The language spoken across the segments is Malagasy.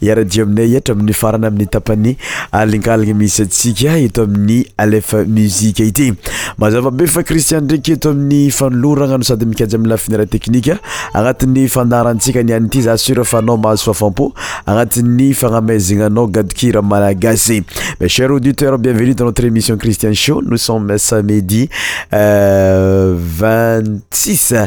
Hiara-dia aminay eto amin'ny farany amin'ny tapany alinkaliny misy antsika eto amin'ny Aleph Musique ity. Mazava be fa Christian ndraiky eto amin'ny fanolorana no sady mikajy amin'ny lafiny ara-teknika agnatin'ny fandaharantsika niany ity. Za sûr fa anao mahazo fahafam-po agnatin'ny fagnamaizignanao gadon-kira malagasy. Mes chers auditeurs, bienvenue dans notre émission Christian Show. Nous sommes samedi 26 euh,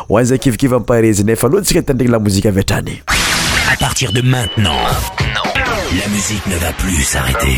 Ho an'izay kivikivy ampahereza ny FALO tsika tendreny lamozika avy hatrany. À partir de maintenant, la musique ne va plus s'arrêter.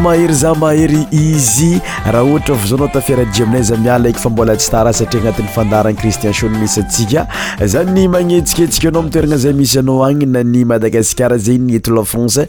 mahery za mahery izy raha ohatra vzaonao tafiara jiaminaiza miala eky fa mbola tsy tara satria agnatin'ny fandaran cristian sho ny misy atsika zany ny magnetsiketsika anao mitoeragna zay misy anao agny na ny madagasikara zegny ny eto la france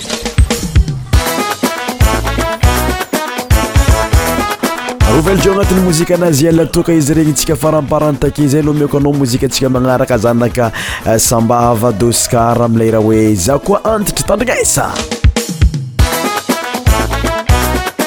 Roveljo agnatin'ny mozika anazy ela toka izy regny tsika faramparany take zay lo mioko anao mozika tsika magnaraka zanaka eh, sambava doskar amilay raha hoe za koa antitry tandrignaisa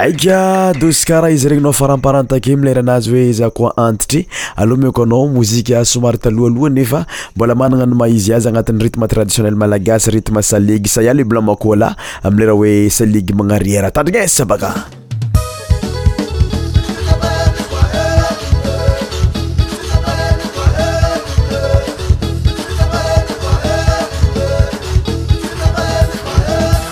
Aika dosy kara izy regny nao faramparan take milaira anazy hoe za koa antitry alou omeko anao mozika somary taloha aloha nefa mbola managna ny maha izy azy agnatin'ny rythme traditionnel malagasy rythme salegy saia le blanc makoala amin'ny lera hoe salegy magnariera tandrignesa baka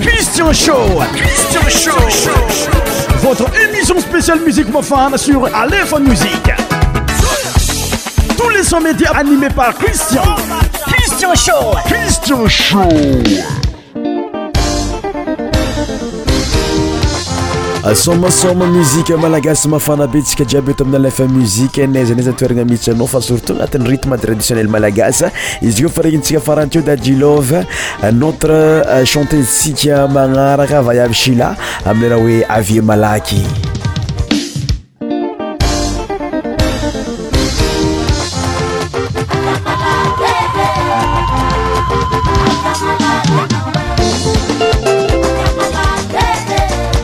Christian Show Christian Show Votre émission spéciale musique mafana sur Aléphone Musique Tous les sons médias animés par Christian Christian Show Christian Show asomasoma muzika malagasy mafana be tsika jiaby eto amin'ny alefa muzika naiza naiza toeragna mihitsy anao fa surtout agnatin'ny rythme traditionnel malagasy izy ko fa regnintsika faranteo dadilove Notre chanteuse tsika magnaraka Vaiavy Sheila amin'ny lalao hoe Avia Malaky.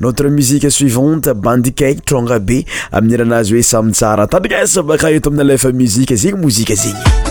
Notre musique suivante, Bandy Cake, Tranga be, amin'ny hiranazy hoe Samy Tsara. Tandrikesa baka eto amin'ny Alefa Musique, zegny mozika zegny.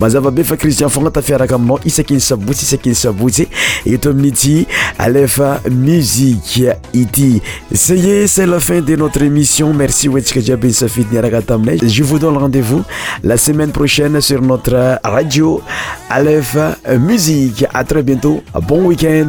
Mazava be fa Christian fogna tafiaraka aminao isaky ny sabotsy isaky ny sabotsy eto amin'ity alefa musique ity. Ça y est, c'est la fin de notre émission. Merci ho antsika jiaby nisafidy niaraka taminay. Je vous donne rendez-vous la semaine prochaine sur notre radio alefa musique. À très bientôt. Bon week-end.